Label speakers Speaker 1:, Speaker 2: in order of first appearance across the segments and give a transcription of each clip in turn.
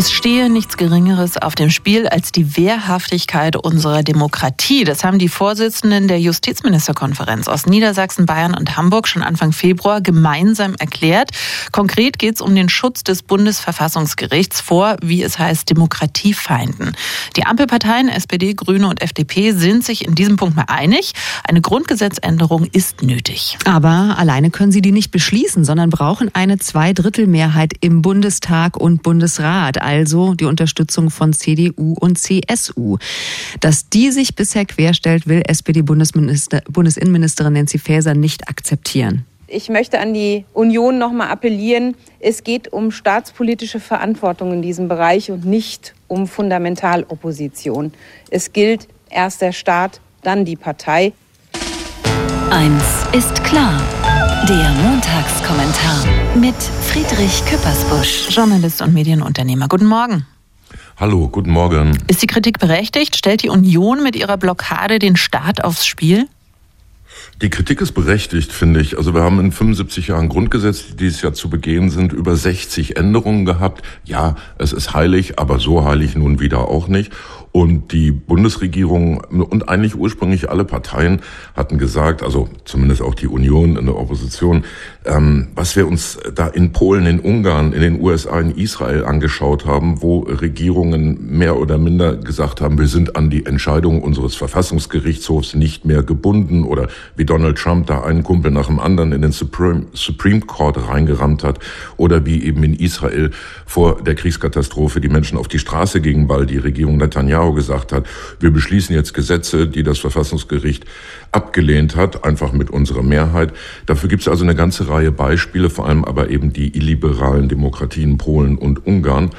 Speaker 1: Es stehe nichts Geringeres auf dem Spiel als die Wehrhaftigkeit unserer Demokratie. Das haben die Vorsitzenden der Justizministerkonferenz aus Niedersachsen, Bayern und Hamburg schon Anfang Februar gemeinsam erklärt. Konkret geht es um den Schutz des Bundesverfassungsgerichts vor, wie es heißt, Demokratiefeinden. Die Ampelparteien SPD, Grüne und FDP sind sich in diesem Punkt mal einig. Eine Grundgesetzänderung ist nötig.
Speaker 2: Aber alleine können sie die nicht beschließen, sondern brauchen eine Zweidrittelmehrheit im Bundestag und Bundesrat also die Unterstützung von CDU und CSU. Dass die sich bisher querstellt, will SPD-Bundesinnenministerin Nancy Faeser nicht akzeptieren.
Speaker 3: Ich möchte an die Union noch mal appellieren. Es geht um staatspolitische Verantwortung in diesem Bereich und nicht um Fundamentalopposition. Es gilt erst der Staat, dann die Partei.
Speaker 1: Eins ist klar. Der Montagskommentar mit Friedrich Küppersbusch, Journalist und Medienunternehmer. Guten Morgen.
Speaker 4: Hallo, guten Morgen.
Speaker 1: Ist die Kritik berechtigt? Stellt die Union mit ihrer Blockade den Staat aufs Spiel?
Speaker 4: Die Kritik ist berechtigt, finde ich. Also wir haben in 75 Jahren Grundgesetz, die dieses Jahr zu begehen sind, über 60 Änderungen gehabt. Ja, es ist heilig, aber so heilig nun wieder auch nicht. Und die Bundesregierung und eigentlich ursprünglich alle Parteien hatten gesagt, also zumindest auch die Union in der Opposition, ähm, was wir uns da in Polen, in Ungarn, in den USA, in Israel angeschaut haben, wo Regierungen mehr oder minder gesagt haben, wir sind an die Entscheidung unseres Verfassungsgerichtshofs nicht mehr gebunden oder wie Donald Trump da einen Kumpel nach dem anderen in den Supreme, Supreme Court reingerammt hat oder wie eben in Israel vor der Kriegskatastrophe die Menschen auf die Straße gingen, weil die Regierung Netanyahu Netanyahu gesagt hat, wir beschließen jetzt Gesetze, die das Verfassungsgericht abgelehnt hat, einfach mit unserer Mehrheit. Dafür gibt es also eine ganze Reihe Beispiele, vor allem aber eben die illiberalen Demokratien Polen und Ungarn.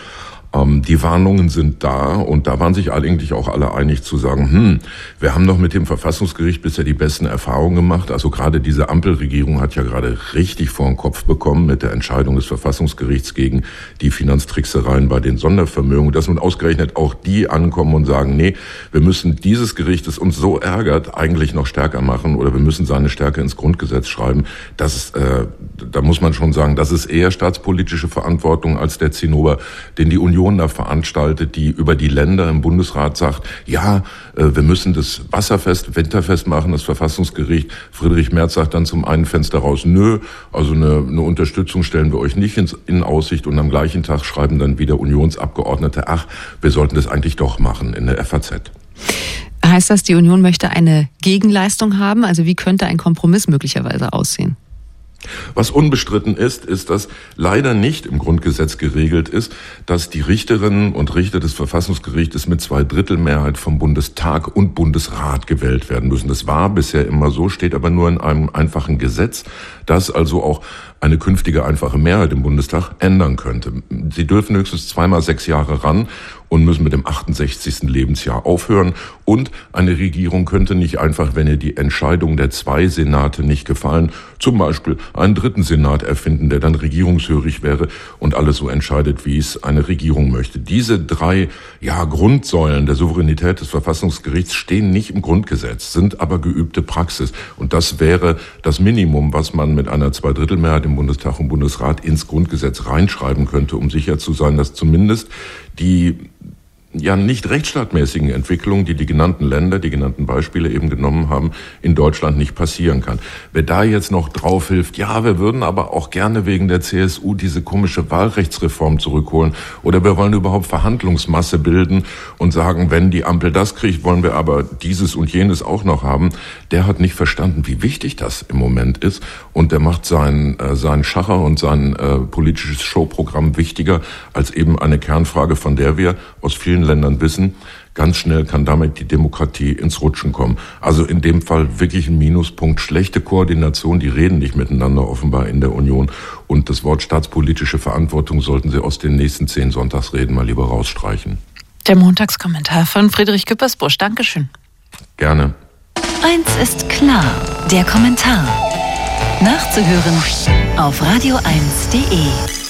Speaker 4: Ähm, die Warnungen sind da und da waren sich eigentlich auch alle einig zu sagen, hm, wir haben doch mit dem Verfassungsgericht bisher die besten Erfahrungen gemacht. Also gerade diese Ampelregierung hat ja gerade richtig vor den Kopf bekommen mit der Entscheidung des Verfassungsgerichts gegen die Finanztricksereien bei den Sondervermögen, dass nun ausgerechnet auch die ankommen und sagen, nee, wir müssen dieses Gericht, das uns so ärgert, eigentlich noch stärker machen oder wir müssen seine Stärke ins Grundgesetz schreiben. Das äh, da muss man schon sagen, das ist eher staatspolitische Verantwortung als der Zinnober, den die Union Union da veranstaltet, die über die Länder im Bundesrat sagt, ja, äh, wir müssen das Wasserfest, Winterfest machen, das Verfassungsgericht. Friedrich Merz sagt dann zum einen Fenster raus, nö, also eine, eine Unterstützung stellen wir euch nicht ins, in Aussicht und am gleichen Tag schreiben dann wieder Unionsabgeordnete, ach, wir sollten das eigentlich doch machen in der FAZ.
Speaker 2: Heißt das, die Union möchte eine Gegenleistung haben? Also wie könnte ein Kompromiss möglicherweise aussehen?
Speaker 4: Was unbestritten ist, ist, dass leider nicht im Grundgesetz geregelt ist, dass die Richterinnen und Richter des Verfassungsgerichtes mit zwei Drittel Mehrheit vom Bundestag und Bundesrat gewählt werden müssen. Das war bisher immer so, steht aber nur in einem einfachen Gesetz, das also auch eine künftige einfache Mehrheit im Bundestag ändern könnte. Sie dürfen höchstens zweimal sechs Jahre ran und müssen mit dem 68. Lebensjahr aufhören. Und eine Regierung könnte nicht einfach, wenn ihr die Entscheidung der zwei Senate nicht gefallen, zum Beispiel einen dritten Senat erfinden, der dann regierungshörig wäre und alles so entscheidet, wie es eine Regierung möchte. Diese drei ja, Grundsäulen der Souveränität des Verfassungsgerichts stehen nicht im Grundgesetz, sind aber geübte Praxis. Und das wäre das Minimum, was man mit einer Zweidrittelmehrheit im Bundestag und Bundesrat ins Grundgesetz reinschreiben könnte, um sicher zu sein, dass zumindest die ja nicht rechtsstaatmäßigen Entwicklungen, die die genannten Länder, die genannten Beispiele eben genommen haben, in Deutschland nicht passieren kann. Wer da jetzt noch drauf hilft, ja, wir würden aber auch gerne wegen der CSU diese komische Wahlrechtsreform zurückholen oder wir wollen überhaupt Verhandlungsmasse bilden und sagen, wenn die Ampel das kriegt, wollen wir aber dieses und jenes auch noch haben, der hat nicht verstanden, wie wichtig das im Moment ist und der macht sein, äh, sein Schacher und sein äh, politisches Showprogramm wichtiger als eben eine Kernfrage, von der wir aus vielen vielen Ländern wissen, ganz schnell kann damit die Demokratie ins Rutschen kommen. Also in dem Fall wirklich ein Minuspunkt. Schlechte Koordination, die reden nicht miteinander offenbar in der Union. Und das Wort staatspolitische Verantwortung sollten Sie aus den nächsten zehn Sonntagsreden mal lieber rausstreichen.
Speaker 1: Der Montagskommentar von Friedrich Küppersbusch. Dankeschön.
Speaker 4: Gerne.
Speaker 1: Eins ist klar, der Kommentar. Nachzuhören auf radio1.de.